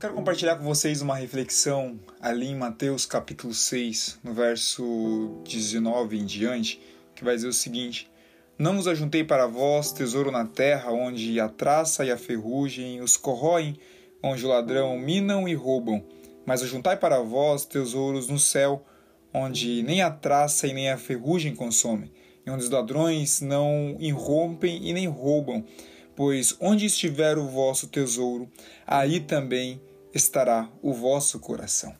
Quero compartilhar com vocês uma reflexão ali em Mateus capítulo 6, no verso 19 em diante, que vai dizer o seguinte: Não vos ajuntei para vós tesouro na terra, onde a traça e a ferrugem os corroem, onde o ladrão minam e roubam, mas ajuntai para vós tesouros no céu, onde nem a traça e nem a ferrugem consomem, e onde os ladrões não irrompem e nem roubam. Pois onde estiver o vosso tesouro, aí também estará o vosso coração.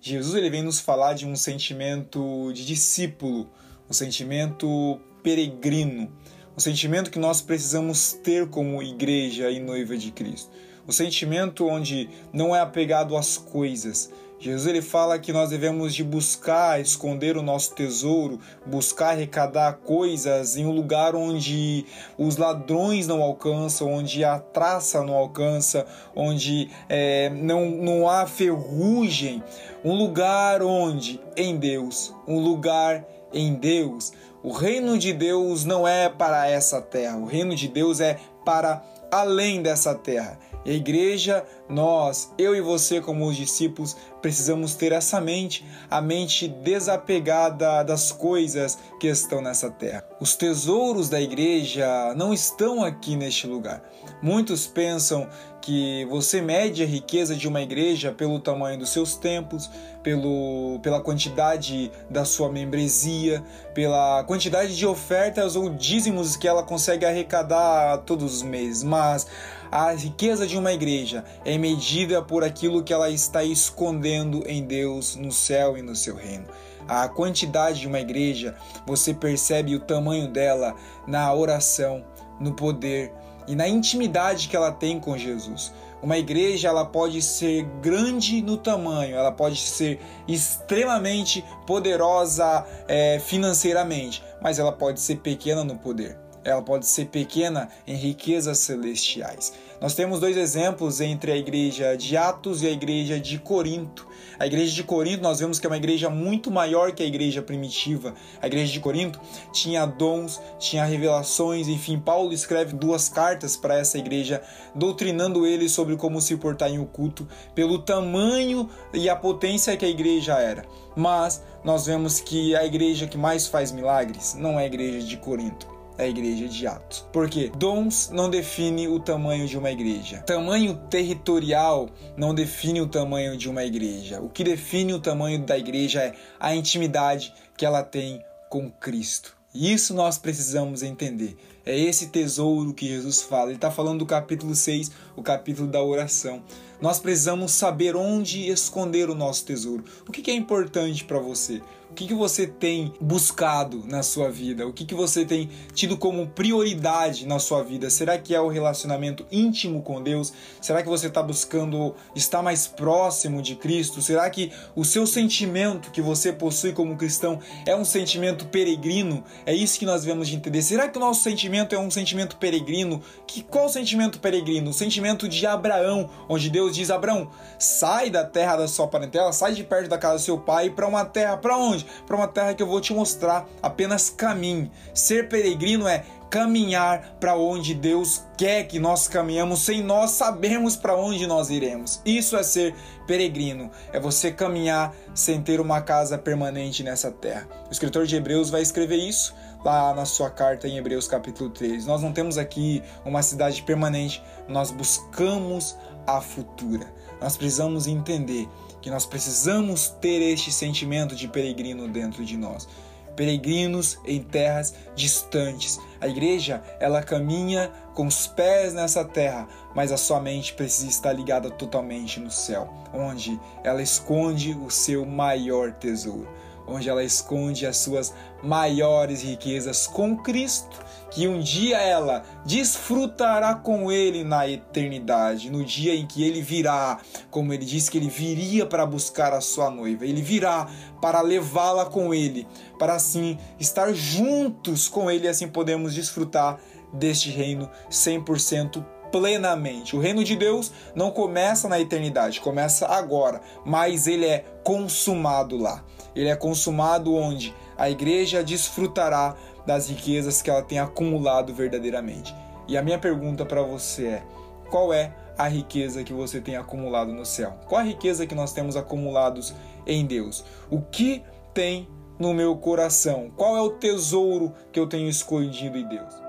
Jesus ele vem nos falar de um sentimento de discípulo, um sentimento peregrino, um sentimento que nós precisamos ter como igreja e noiva de Cristo. O um sentimento onde não é apegado às coisas, Jesus ele fala que nós devemos de buscar esconder o nosso tesouro, buscar arrecadar coisas em um lugar onde os ladrões não alcançam, onde a traça não alcança, onde é, não, não há ferrugem, um lugar onde? Em Deus, um lugar em Deus, o reino de Deus não é para essa terra, o reino de Deus é para além dessa terra. E a igreja, nós, eu e você, como os discípulos, precisamos ter essa mente, a mente desapegada das coisas que estão nessa terra. Os tesouros da igreja não estão aqui neste lugar. Muitos pensam que você mede a riqueza de uma igreja pelo tamanho dos seus templos, pelo, pela quantidade da sua membresia, pela quantidade de ofertas ou dízimos que ela consegue arrecadar todos os meses. Mas a riqueza de uma igreja é medida por aquilo que ela está escondendo em Deus, no céu e no seu reino. A quantidade de uma igreja, você percebe o tamanho dela na oração, no poder e na intimidade que ela tem com Jesus. Uma igreja ela pode ser grande no tamanho, ela pode ser extremamente poderosa é, financeiramente, mas ela pode ser pequena no poder ela pode ser pequena em riquezas celestiais. Nós temos dois exemplos entre a igreja de Atos e a igreja de Corinto. A igreja de Corinto, nós vemos que é uma igreja muito maior que a igreja primitiva. A igreja de Corinto tinha dons, tinha revelações, enfim, Paulo escreve duas cartas para essa igreja, doutrinando eles sobre como se portar em oculto, pelo tamanho e a potência que a igreja era. Mas nós vemos que a igreja que mais faz milagres não é a igreja de Corinto a igreja de Atos. Porque dons não define o tamanho de uma igreja. Tamanho territorial não define o tamanho de uma igreja. O que define o tamanho da igreja é a intimidade que ela tem com Cristo. E isso nós precisamos entender. É esse tesouro que Jesus fala. Ele está falando do capítulo 6, o capítulo da oração. Nós precisamos saber onde esconder o nosso tesouro. O que é importante para você? O que, que você tem buscado na sua vida? O que, que você tem tido como prioridade na sua vida? Será que é o relacionamento íntimo com Deus? Será que você está buscando estar mais próximo de Cristo? Será que o seu sentimento que você possui como cristão é um sentimento peregrino? É isso que nós devemos de entender. Será que o nosso sentimento é um sentimento peregrino? Que qual sentimento peregrino? O sentimento de Abraão, onde Deus diz: Abraão, sai da terra da sua parentela, sai de perto da casa do seu pai para uma terra para onde? onde? Para uma terra que eu vou te mostrar. Apenas caminhe. Ser peregrino é caminhar para onde Deus quer que nós caminhamos sem nós sabermos para onde nós iremos. Isso é ser peregrino, é você caminhar sem ter uma casa permanente nessa terra. O escritor de Hebreus vai escrever isso lá na sua carta em Hebreus capítulo 3. Nós não temos aqui uma cidade permanente, nós buscamos a futura. Nós precisamos entender que nós precisamos ter este sentimento de peregrino dentro de nós. Peregrinos em terras distantes. A igreja, ela caminha com os pés nessa terra, mas a sua mente precisa estar ligada totalmente no céu, onde ela esconde o seu maior tesouro onde ela esconde as suas maiores riquezas com Cristo, que um dia ela desfrutará com ele na eternidade, no dia em que ele virá, como ele disse que ele viria para buscar a sua noiva, ele virá para levá-la com ele, para assim estar juntos com ele assim podemos desfrutar deste reino 100% plenamente. O reino de Deus não começa na eternidade, começa agora, mas ele é consumado lá. Ele é consumado onde a igreja desfrutará das riquezas que ela tem acumulado verdadeiramente. E a minha pergunta para você é: qual é a riqueza que você tem acumulado no céu? Qual a riqueza que nós temos acumulados em Deus? O que tem no meu coração? Qual é o tesouro que eu tenho escondido em Deus?